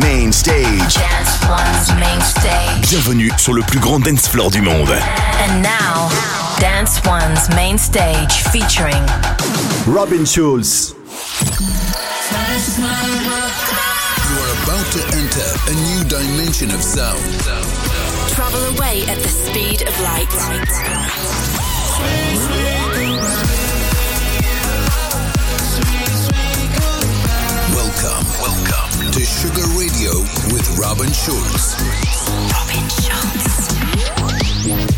Main Stage. Dance One's Main Stage. Bienvenue sur le plus grand dance floor du monde. And now, Dance One's Main Stage featuring Robin Schulz. You are about to enter a new dimension of sound. Travel away at the speed of light. Sugar Radio with Robin Schulz. Robin Schulz.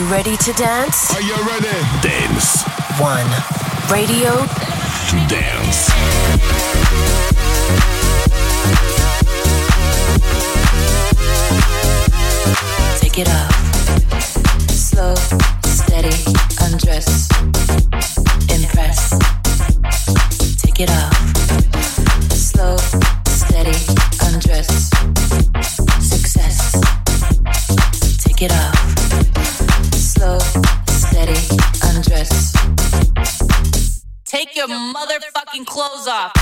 Ready to dance? Are you ready? Dance. One. Radio Dance. Take it off. Slow, steady, undress. Impress. Take it off. Off.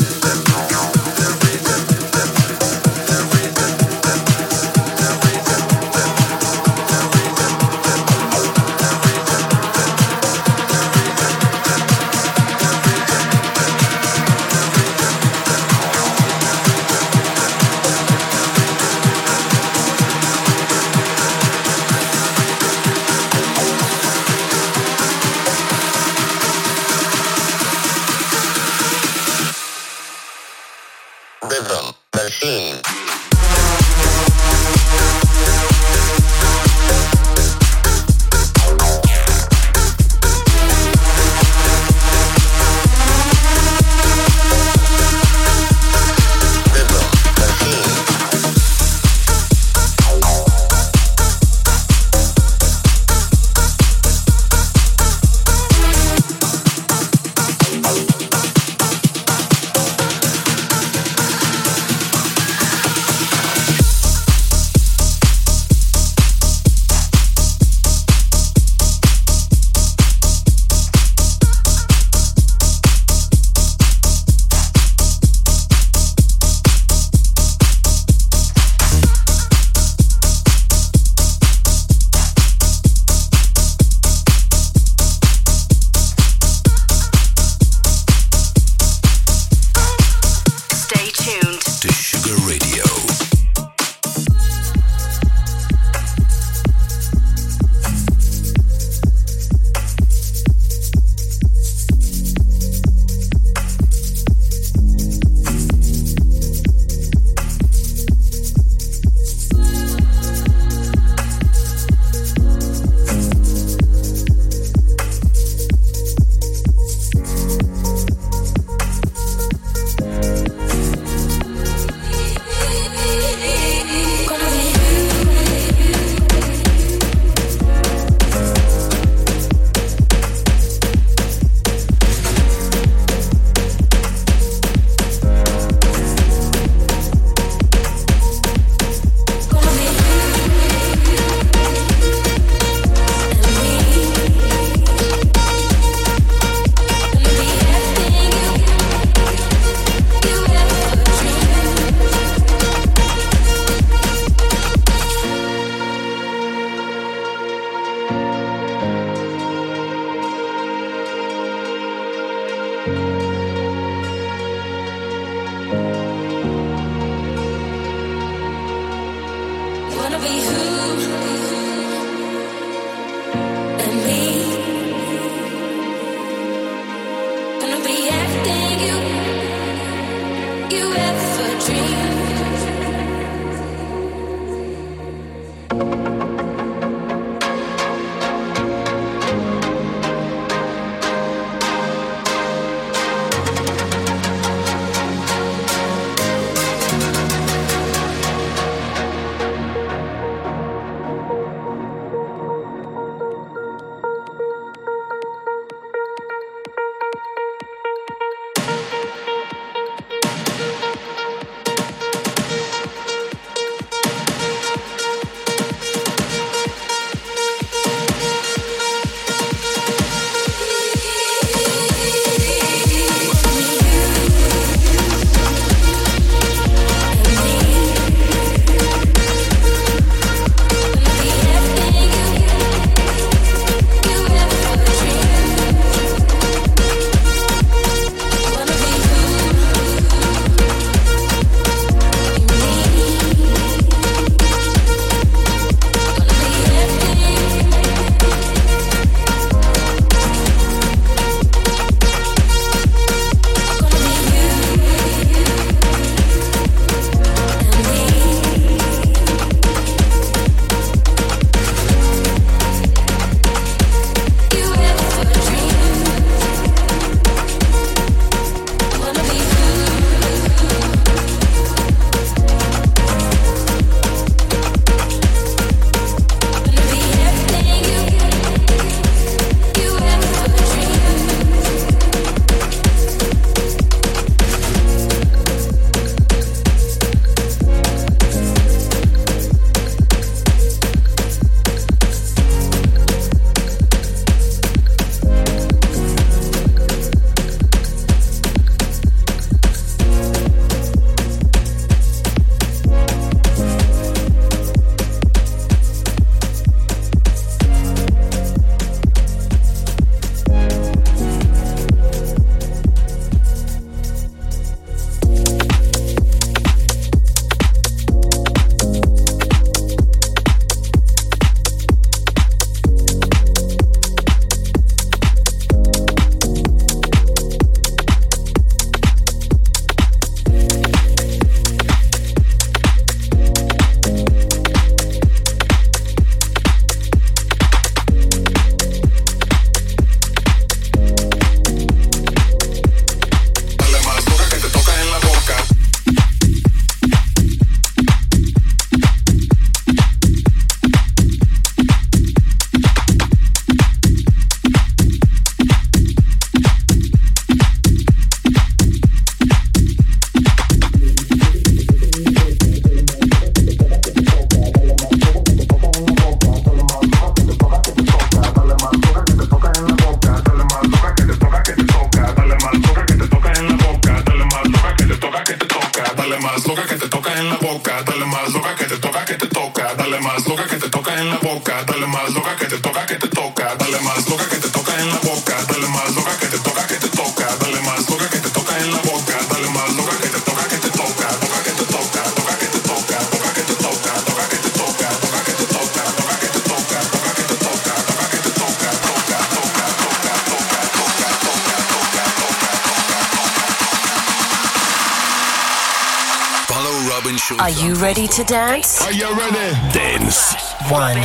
Are you ready to dance? Are you ready? Dance. One.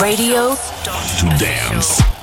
Radio. Dance.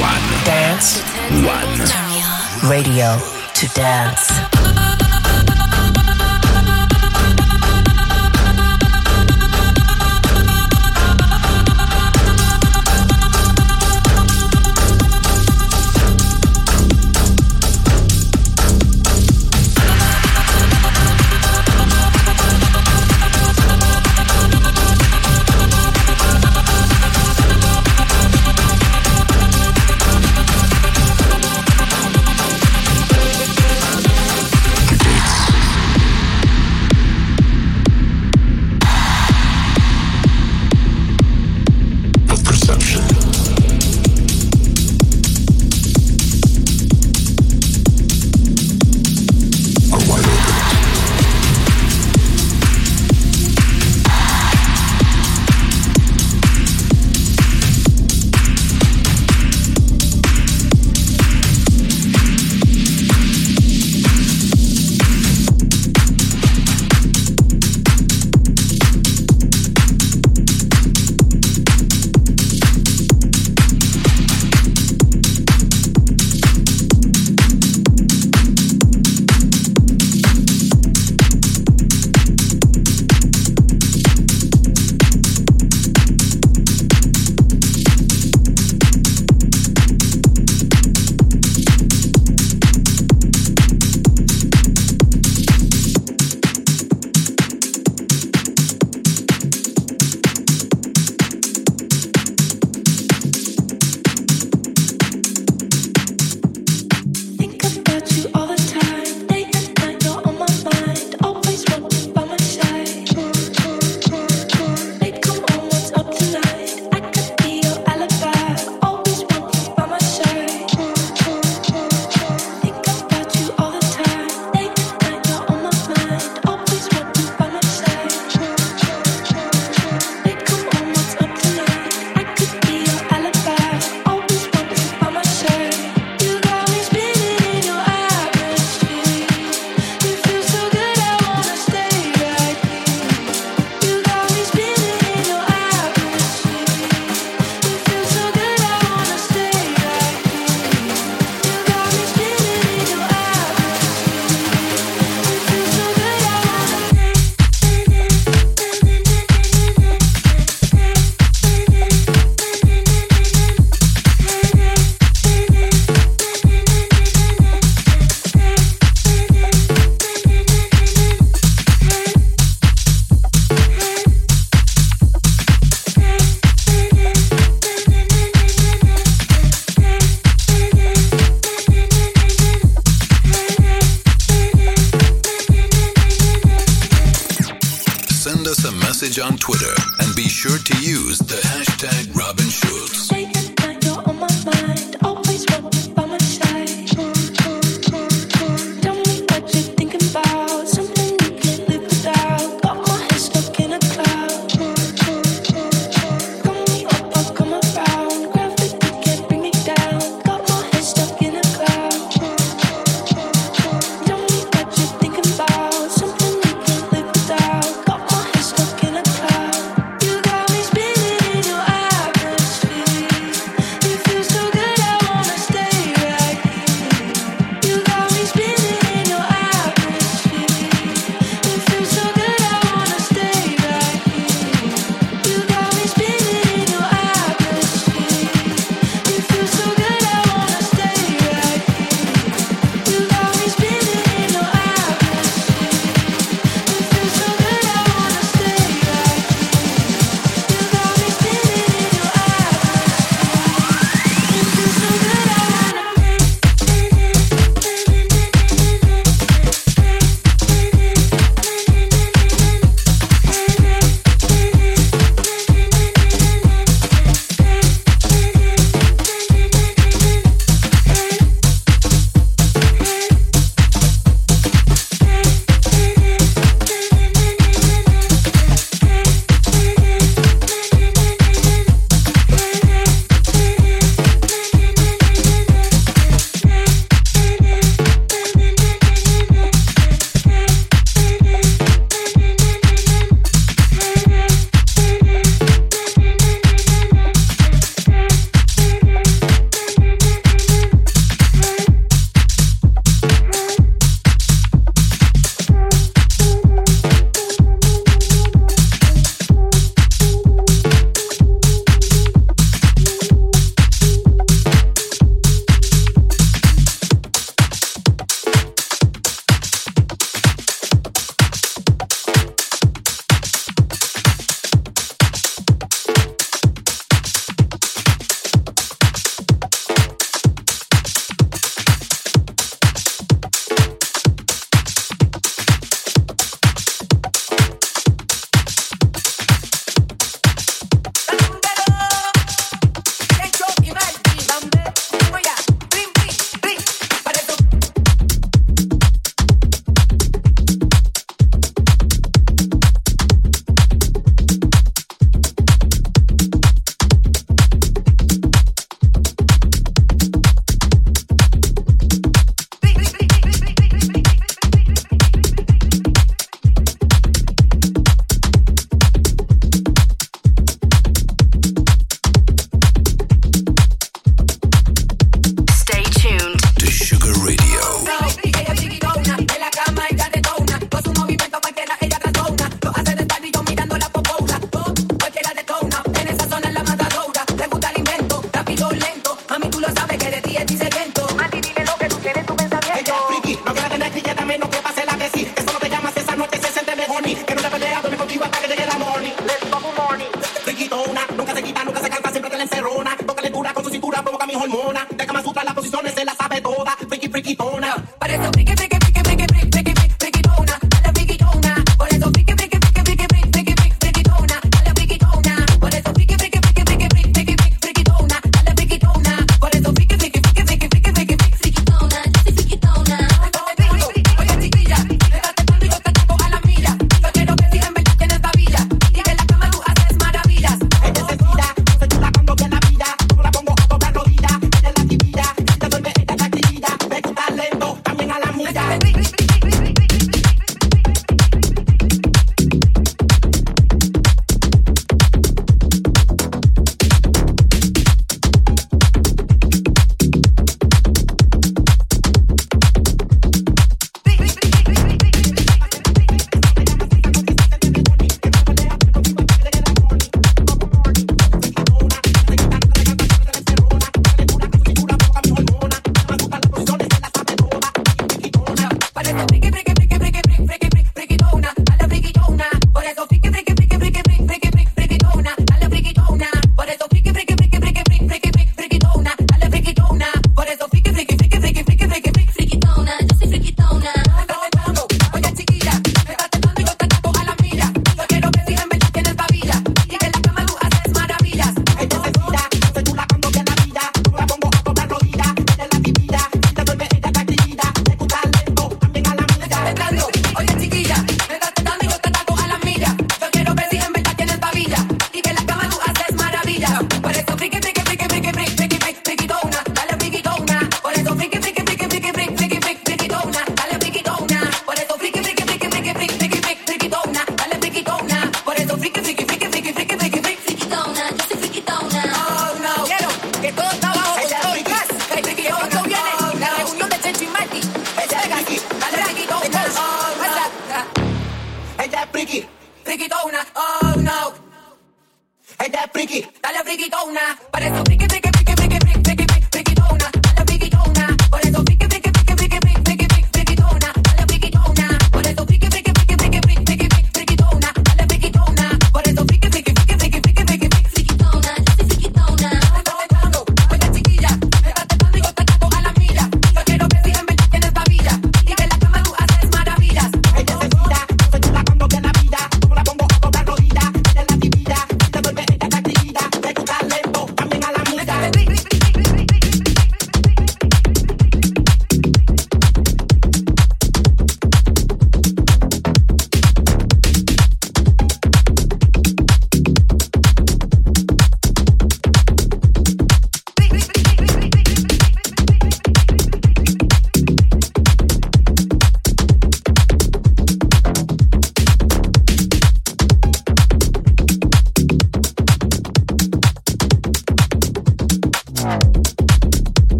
One. Dance One. Radio to dance.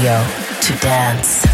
To dance.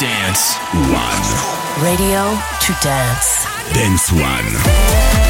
Dance One. Radio to dance. Dance One.